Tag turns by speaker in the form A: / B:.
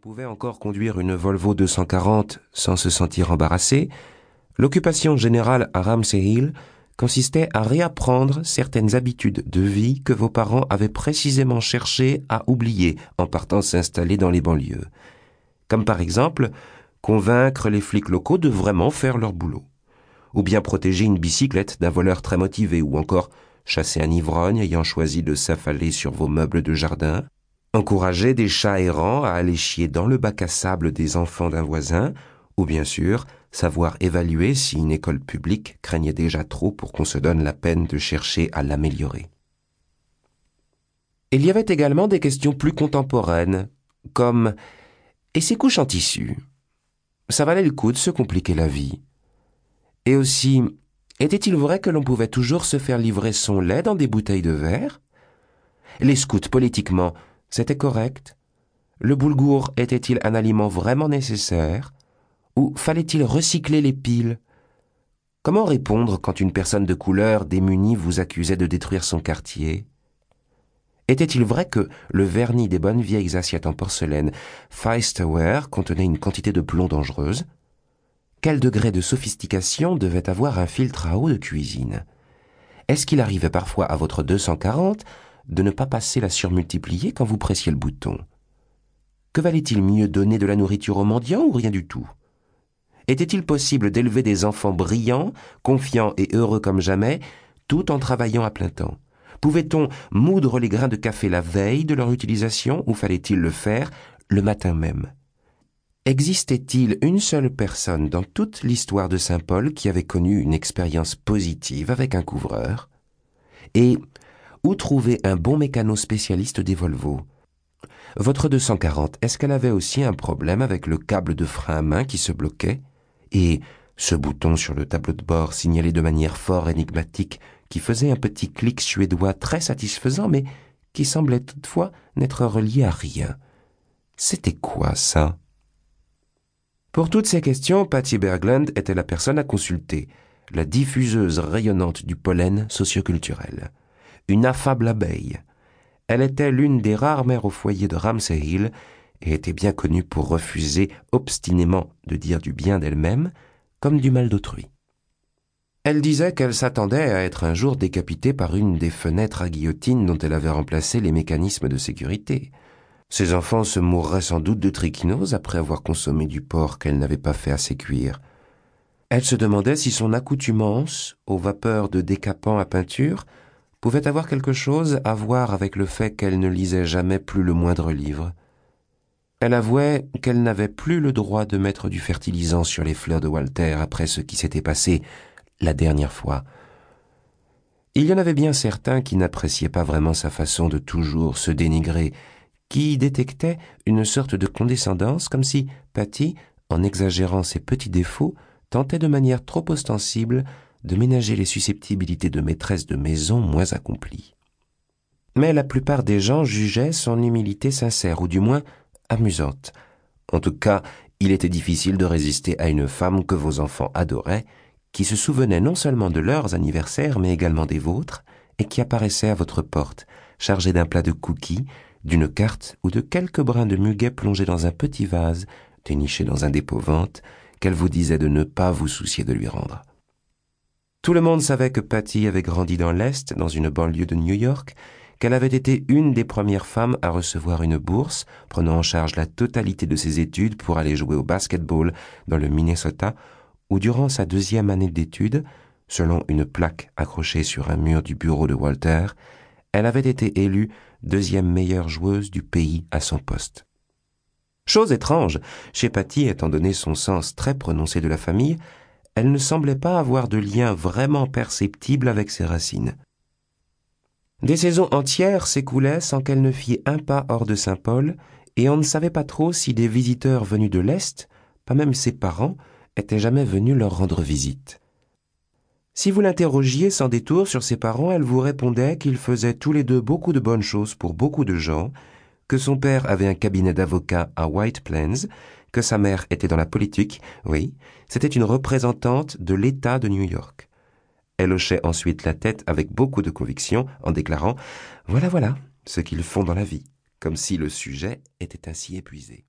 A: pouvait encore conduire une Volvo 240 sans se sentir embarrassé, l'occupation générale à Ramsey Hill consistait à réapprendre certaines habitudes de vie que vos parents avaient précisément cherché à oublier en partant s'installer dans les banlieues. Comme par exemple, convaincre les flics locaux de vraiment faire leur boulot. Ou bien protéger une bicyclette d'un voleur très motivé, ou encore chasser un ivrogne ayant choisi de s'affaler sur vos meubles de jardin, encourager des chats errants à aller chier dans le bac à sable des enfants d'un voisin, ou bien sûr, savoir évaluer si une école publique craignait déjà trop pour qu'on se donne la peine de chercher à l'améliorer. Il y avait également des questions plus contemporaines, comme Et ces couches en tissu? Ça valait le coup de se compliquer la vie? Et aussi, était-il vrai que l'on pouvait toujours se faire livrer son lait dans des bouteilles de verre? Les scouts, politiquement, c'était correct? Le boulgour était-il un aliment vraiment nécessaire? Ou fallait-il recycler les piles? Comment répondre quand une personne de couleur démunie vous accusait de détruire son quartier? Était-il vrai que le vernis des bonnes vieilles assiettes en porcelaine Feisterware contenait une quantité de plomb dangereuse? Quel degré de sophistication devait avoir un filtre à eau de cuisine? Est-ce qu'il arrivait parfois à votre 240 de ne pas passer la surmultiplier quand vous pressiez le bouton. Que valait-il mieux donner de la nourriture aux mendiants ou rien du tout? Était-il possible d'élever des enfants brillants, confiants et heureux comme jamais, tout en travaillant à plein temps? Pouvait-on moudre les grains de café la veille de leur utilisation ou fallait-il le faire le matin même? Existait-il une seule personne dans toute l'histoire de Saint Paul qui avait connu une expérience positive avec un couvreur? Et où trouver un bon mécano spécialiste des Volvo? Votre 240, est-ce qu'elle avait aussi un problème avec le câble de frein à main qui se bloquait? Et ce bouton sur le tableau de bord signalé de manière fort énigmatique qui faisait un petit clic suédois très satisfaisant mais qui semblait toutefois n'être relié à rien? C'était quoi ça? Pour toutes ces questions, Patty Bergland était la personne à consulter, la diffuseuse rayonnante du pollen socioculturel une affable abeille. Elle était l'une des rares mères au foyer de Ramsey Hill et était bien connue pour refuser obstinément de dire du bien d'elle-même comme du mal d'autrui. Elle disait qu'elle s'attendait à être un jour décapitée par une des fenêtres à guillotine dont elle avait remplacé les mécanismes de sécurité. Ses enfants se mourraient sans doute de trichinose après avoir consommé du porc qu'elle n'avait pas fait assez cuire. Elle se demandait si son accoutumance aux vapeurs de décapant à peinture pouvait avoir quelque chose à voir avec le fait qu'elle ne lisait jamais plus le moindre livre. Elle avouait qu'elle n'avait plus le droit de mettre du fertilisant sur les fleurs de Walter après ce qui s'était passé la dernière fois. Il y en avait bien certains qui n'appréciaient pas vraiment sa façon de toujours se dénigrer, qui détectaient une sorte de condescendance comme si Patty, en exagérant ses petits défauts, tentait de manière trop ostensible de ménager les susceptibilités de maîtresse de maison moins accomplies. Mais la plupart des gens jugeaient son humilité sincère, ou du moins amusante. En tout cas, il était difficile de résister à une femme que vos enfants adoraient, qui se souvenait non seulement de leurs anniversaires, mais également des vôtres, et qui apparaissait à votre porte, chargée d'un plat de cookies, d'une carte ou de quelques brins de muguet plongés dans un petit vase, déniché dans un dépôt-vente, qu'elle vous disait de ne pas vous soucier de lui rendre. Tout le monde savait que Patty avait grandi dans l'Est, dans une banlieue de New York, qu'elle avait été une des premières femmes à recevoir une bourse, prenant en charge la totalité de ses études pour aller jouer au basketball dans le Minnesota, où durant sa deuxième année d'études, selon une plaque accrochée sur un mur du bureau de Walter, elle avait été élue deuxième meilleure joueuse du pays à son poste. Chose étrange, chez Patty, étant donné son sens très prononcé de la famille, elle ne semblait pas avoir de lien vraiment perceptible avec ses racines. Des saisons entières s'écoulaient sans qu'elle ne fît un pas hors de Saint-Paul, et on ne savait pas trop si des visiteurs venus de l'Est, pas même ses parents, étaient jamais venus leur rendre visite. Si vous l'interrogiez sans détour sur ses parents, elle vous répondait qu'ils faisaient tous les deux beaucoup de bonnes choses pour beaucoup de gens, que son père avait un cabinet d'avocats à White Plains, que sa mère était dans la politique, oui, c'était une représentante de l'État de New York. Elle hochait ensuite la tête avec beaucoup de conviction en déclarant Voilà, voilà, ce qu'ils font dans la vie, comme si le sujet était ainsi épuisé.